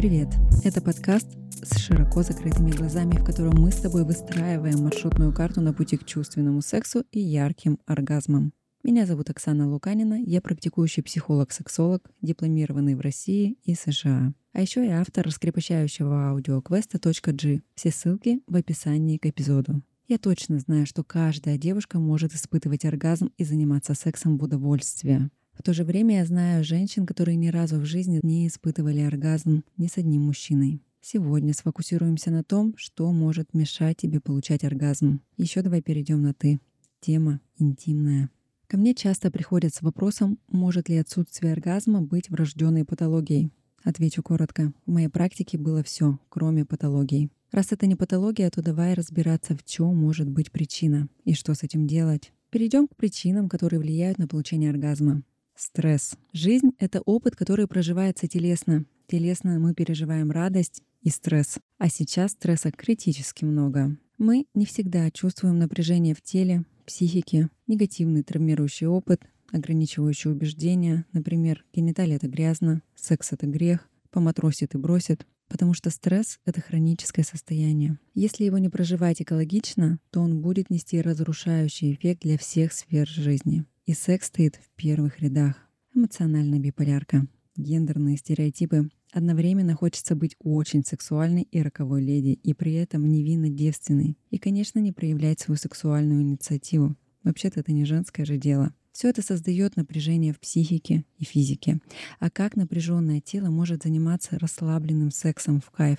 Привет! Это подкаст с широко закрытыми глазами, в котором мы с тобой выстраиваем маршрутную карту на пути к чувственному сексу и ярким оргазмам. Меня зовут Оксана Луканина, я практикующий психолог-сексолог, дипломированный в России и США. А еще я автор раскрепощающего аудиоквеста .g. Все ссылки в описании к эпизоду. Я точно знаю, что каждая девушка может испытывать оргазм и заниматься сексом в удовольствие. В то же время я знаю женщин, которые ни разу в жизни не испытывали оргазм ни с одним мужчиной. Сегодня сфокусируемся на том, что может мешать тебе получать оргазм. Еще давай перейдем на «ты». Тема интимная. Ко мне часто приходят с вопросом, может ли отсутствие оргазма быть врожденной патологией. Отвечу коротко. В моей практике было все, кроме патологии. Раз это не патология, то давай разбираться, в чем может быть причина и что с этим делать. Перейдем к причинам, которые влияют на получение оргазма. Стресс. Жизнь — это опыт, который проживается телесно. Телесно мы переживаем радость и стресс. А сейчас стресса критически много. Мы не всегда чувствуем напряжение в теле, психике, негативный травмирующий опыт, ограничивающие убеждения, например, гениталия — это грязно, секс — это грех, поматросит и бросит, потому что стресс — это хроническое состояние. Если его не проживать экологично, то он будет нести разрушающий эффект для всех сфер жизни. И секс стоит в первых рядах. Эмоциональная биполярка, гендерные стереотипы. Одновременно хочется быть очень сексуальной и роковой леди, и при этом невинно девственной. И, конечно, не проявлять свою сексуальную инициативу. Вообще-то это не женское же дело. Все это создает напряжение в психике и физике. А как напряженное тело может заниматься расслабленным сексом в кайф?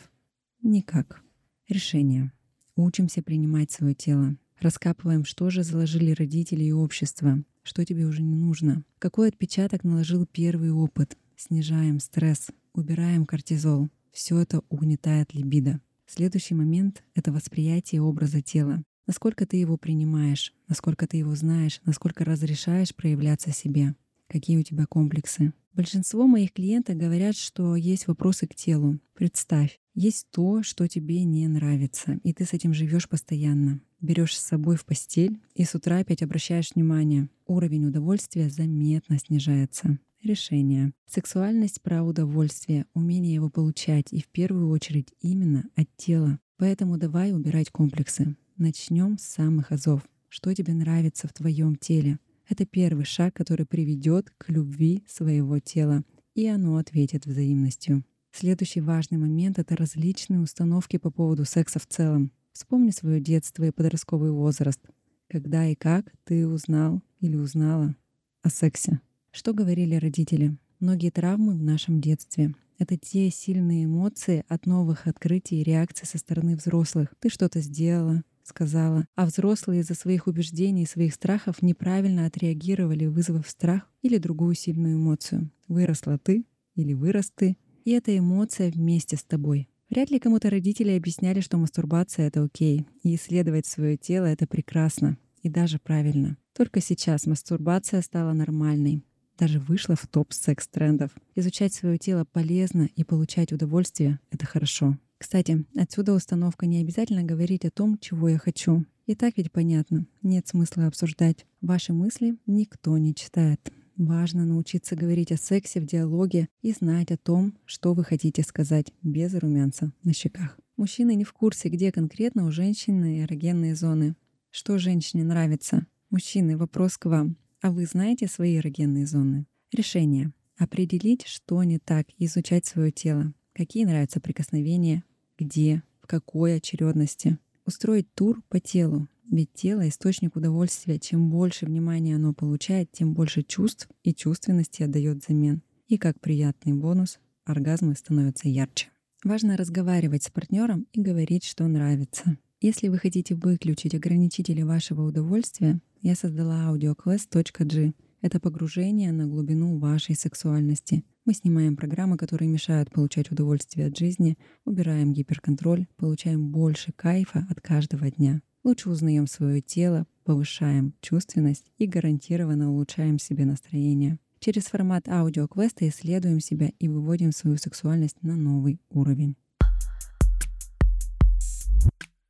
Никак. Решение. Учимся принимать свое тело. Раскапываем, что же заложили родители и общество, что тебе уже не нужно, какой отпечаток наложил первый опыт. Снижаем стресс, убираем кортизол. Все это угнетает либидо. Следующий момент — это восприятие образа тела. Насколько ты его принимаешь, насколько ты его знаешь, насколько разрешаешь проявляться себе, какие у тебя комплексы. Большинство моих клиентов говорят, что есть вопросы к телу. Представь, есть то, что тебе не нравится, и ты с этим живешь постоянно. Берешь с собой в постель и с утра опять обращаешь внимание. Уровень удовольствия заметно снижается. Решение. Сексуальность про удовольствие, умение его получать и в первую очередь именно от тела. Поэтому давай убирать комплексы. Начнем с самых азов. Что тебе нравится в твоем теле? Это первый шаг, который приведет к любви своего тела, и оно ответит взаимностью. Следующий важный момент — это различные установки по поводу секса в целом. Вспомни свое детство и подростковый возраст. Когда и как ты узнал или узнала о сексе? Что говорили родители? Многие травмы в нашем детстве. Это те сильные эмоции от новых открытий и реакций со стороны взрослых. Ты что-то сделала, сказала, а взрослые из-за своих убеждений и своих страхов неправильно отреагировали, вызвав страх или другую сильную эмоцию. Выросла ты или вырос ты, и эта эмоция вместе с тобой. Вряд ли кому-то родители объясняли, что мастурбация — это окей, и исследовать свое тело — это прекрасно и даже правильно. Только сейчас мастурбация стала нормальной, даже вышла в топ секс-трендов. Изучать свое тело полезно и получать удовольствие — это хорошо. Кстати, отсюда установка не обязательно говорить о том, чего я хочу. И так ведь понятно, нет смысла обсуждать. Ваши мысли никто не читает. Важно научиться говорить о сексе в диалоге и знать о том, что вы хотите сказать без румянца на щеках. Мужчины не в курсе, где конкретно у женщины эрогенные зоны. Что женщине нравится? Мужчины, вопрос к вам. А вы знаете свои эрогенные зоны? Решение. Определить, что не так, изучать свое тело. Какие нравятся прикосновения, где, в какой очередности. Устроить тур по телу, ведь тело — источник удовольствия. Чем больше внимания оно получает, тем больше чувств и чувственности отдает взамен. И как приятный бонус, оргазмы становятся ярче. Важно разговаривать с партнером и говорить, что нравится. Если вы хотите выключить ограничители вашего удовольствия, я создала аудиоквест.g. Это погружение на глубину вашей сексуальности. Мы снимаем программы, которые мешают получать удовольствие от жизни, убираем гиперконтроль, получаем больше кайфа от каждого дня. Лучше узнаем свое тело, повышаем чувственность и гарантированно улучшаем себе настроение. Через формат аудиоквеста исследуем себя и выводим свою сексуальность на новый уровень.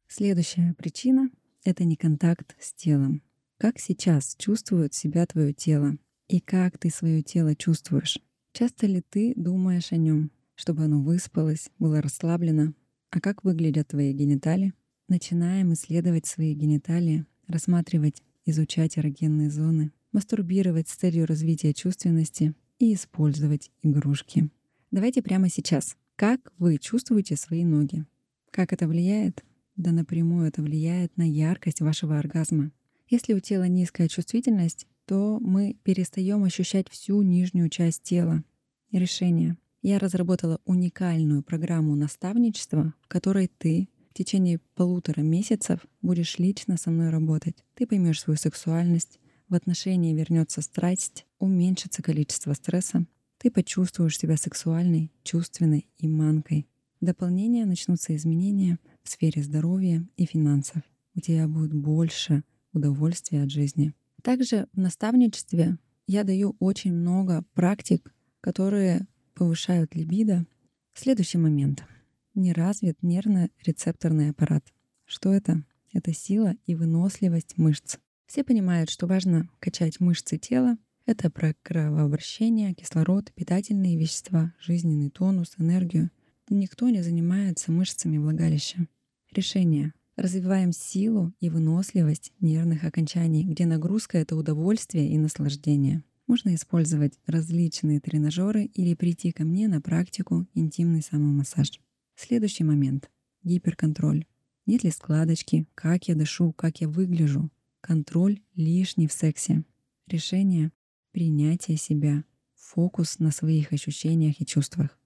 Следующая причина — это не контакт с телом. Как сейчас чувствует себя твое тело? И как ты свое тело чувствуешь? Часто ли ты думаешь о нем? чтобы оно выспалось, было расслаблено. А как выглядят твои гениталии? Начинаем исследовать свои гениталии, рассматривать, изучать эрогенные зоны, мастурбировать с целью развития чувственности и использовать игрушки. Давайте прямо сейчас. Как вы чувствуете свои ноги? Как это влияет? Да напрямую это влияет на яркость вашего оргазма. Если у тела низкая чувствительность, то мы перестаем ощущать всю нижнюю часть тела. Решение. Я разработала уникальную программу наставничества, в которой ты в течение полутора месяцев будешь лично со мной работать. Ты поймешь свою сексуальность, в отношении вернется страсть, уменьшится количество стресса, ты почувствуешь себя сексуальной, чувственной и манкой. В дополнение начнутся изменения в сфере здоровья и финансов. У тебя будет больше удовольствия от жизни. Также в наставничестве я даю очень много практик, которые повышают либидо. Следующий момент. Не развит нервно-рецепторный аппарат. Что это? Это сила и выносливость мышц. Все понимают, что важно качать мышцы тела. Это про кровообращение, кислород, питательные вещества, жизненный тонус, энергию. Никто не занимается мышцами влагалища. Решение. Развиваем силу и выносливость нервных окончаний, где нагрузка — это удовольствие и наслаждение. Можно использовать различные тренажеры или прийти ко мне на практику интимный самомассаж. Следующий момент. Гиперконтроль. Нет ли складочки, как я дышу, как я выгляжу. Контроль лишний в сексе. Решение — принятие себя. Фокус на своих ощущениях и чувствах.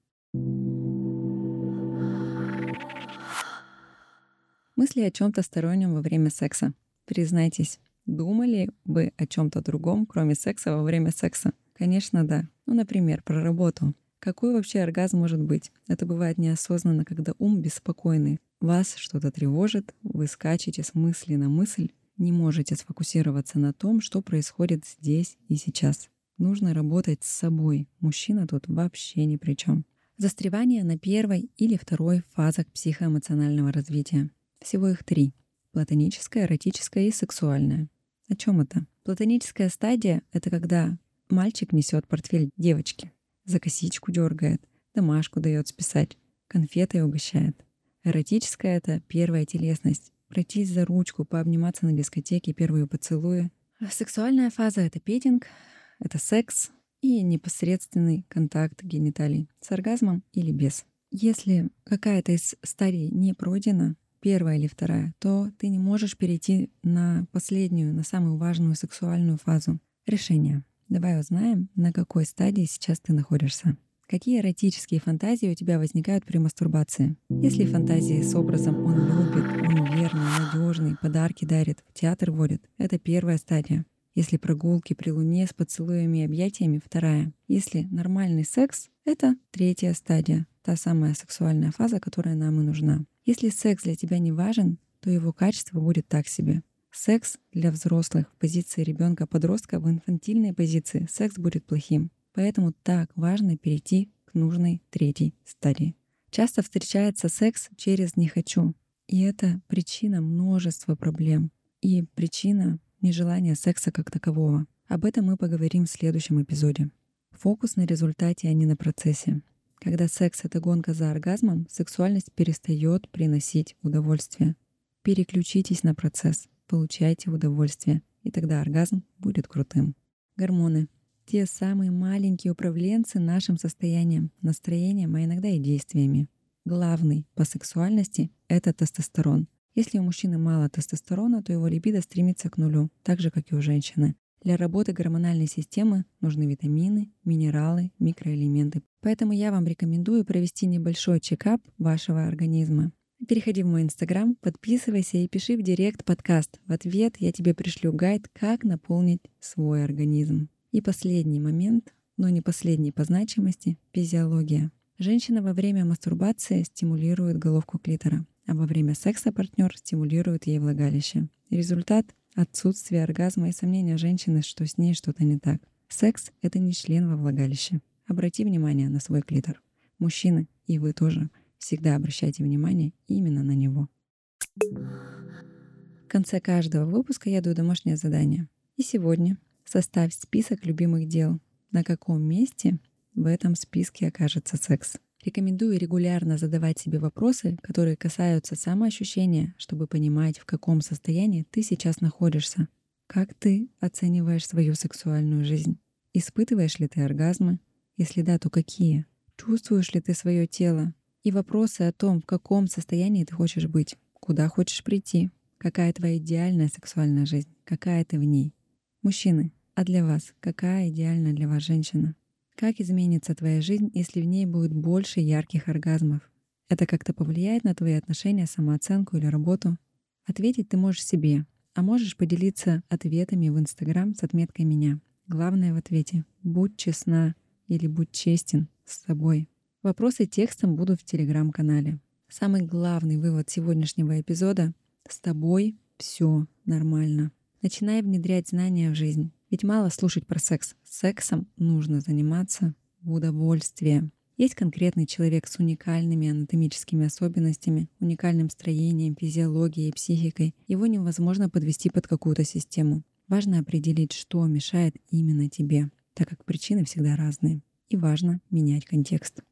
Мысли о чем-то стороннем во время секса. Признайтесь, думали вы о чем-то другом, кроме секса во время секса? Конечно, да. Ну, например, про работу. Какой вообще оргазм может быть? Это бывает неосознанно, когда ум беспокойный. Вас что-то тревожит, вы скачете с мысли на мысль, не можете сфокусироваться на том, что происходит здесь и сейчас. Нужно работать с собой. Мужчина тут вообще ни при чем. Застревание на первой или второй фазах психоэмоционального развития. Всего их три. Платоническая, эротическая и сексуальная. О чем это? Платоническая стадия — это когда мальчик несет портфель девочки, за косичку дергает, домашку дает списать, конфетой угощает. Эротическая — это первая телесность, пройтись за ручку, пообниматься на дискотеке, первые поцелуи. А сексуальная фаза — это петинг, это секс и непосредственный контакт гениталий с оргазмом или без. Если какая-то из стадий не пройдена, первая или вторая, то ты не можешь перейти на последнюю, на самую важную сексуальную фазу. Решение. Давай узнаем, на какой стадии сейчас ты находишься. Какие эротические фантазии у тебя возникают при мастурбации? Если фантазии с образом «он любит», «он верный», «надежный», «подарки дарит», «в театр водит» — это первая стадия. Если прогулки при луне с поцелуями и объятиями — вторая. Если нормальный секс — это третья стадия, та самая сексуальная фаза, которая нам и нужна. Если секс для тебя не важен, то его качество будет так себе. Секс для взрослых в позиции ребенка-подростка в инфантильной позиции секс будет плохим. Поэтому так важно перейти к нужной третьей стадии. Часто встречается секс через «не хочу». И это причина множества проблем. И причина нежелания секса как такового. Об этом мы поговорим в следующем эпизоде. Фокус на результате, а не на процессе. Когда секс — это гонка за оргазмом, сексуальность перестает приносить удовольствие. Переключитесь на процесс, получайте удовольствие, и тогда оргазм будет крутым. Гормоны — те самые маленькие управленцы нашим состоянием, настроением, а иногда и действиями. Главный по сексуальности — это тестостерон. Если у мужчины мало тестостерона, то его либидо стремится к нулю, так же, как и у женщины. Для работы гормональной системы нужны витамины, минералы, микроэлементы. Поэтому я вам рекомендую провести небольшой чекап вашего организма. Переходи в мой инстаграм, подписывайся и пиши в директ подкаст. В ответ я тебе пришлю гайд, как наполнить свой организм. И последний момент, но не последний по значимости — физиология. Женщина во время мастурбации стимулирует головку клитора, а во время секса партнер стимулирует ей влагалище. Результат Отсутствие оргазма и сомнения женщины, что с ней что-то не так. Секс — это не член во влагалище. Обрати внимание на свой клитор. Мужчины, и вы тоже, всегда обращайте внимание именно на него. В конце каждого выпуска я даю домашнее задание. И сегодня составь список любимых дел. На каком месте в этом списке окажется секс. Рекомендую регулярно задавать себе вопросы, которые касаются самоощущения, чтобы понимать, в каком состоянии ты сейчас находишься. Как ты оцениваешь свою сексуальную жизнь? Испытываешь ли ты оргазмы? Если да, то какие? Чувствуешь ли ты свое тело? И вопросы о том, в каком состоянии ты хочешь быть, куда хочешь прийти, какая твоя идеальная сексуальная жизнь, какая ты в ней. Мужчины, а для вас, какая идеальная для вас женщина? Как изменится твоя жизнь, если в ней будет больше ярких оргазмов? Это как-то повлияет на твои отношения, самооценку или работу? Ответить ты можешь себе, а можешь поделиться ответами в Инстаграм с отметкой «Меня». Главное в ответе — будь честна или будь честен с собой. Вопросы текстом будут в Телеграм-канале. Самый главный вывод сегодняшнего эпизода — с тобой все нормально. Начинай внедрять знания в жизнь. Ведь мало слушать про секс. Сексом нужно заниматься в удовольствие. Есть конкретный человек с уникальными анатомическими особенностями, уникальным строением, физиологией, психикой. Его невозможно подвести под какую-то систему. Важно определить, что мешает именно тебе, так как причины всегда разные. И важно менять контекст.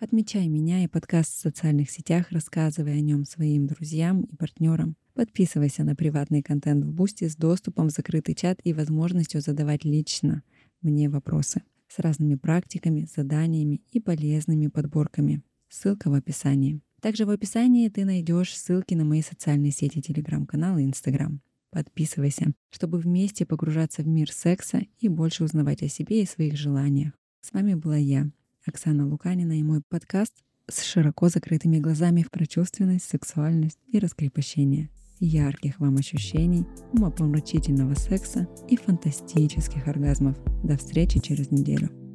Отмечай меня и подкаст в социальных сетях, рассказывай о нем своим друзьям и партнерам. Подписывайся на приватный контент в Boosty с доступом в закрытый чат и возможностью задавать лично мне вопросы с разными практиками, заданиями и полезными подборками. Ссылка в описании. Также в описании ты найдешь ссылки на мои социальные сети, телеграм-канал и инстаграм. Подписывайся, чтобы вместе погружаться в мир секса и больше узнавать о себе и своих желаниях. С вами была я, Оксана Луканина и мой подкаст с широко закрытыми глазами в прочувственность, сексуальность и раскрепощение ярких вам ощущений, умопомрачительного секса и фантастических оргазмов. До встречи через неделю.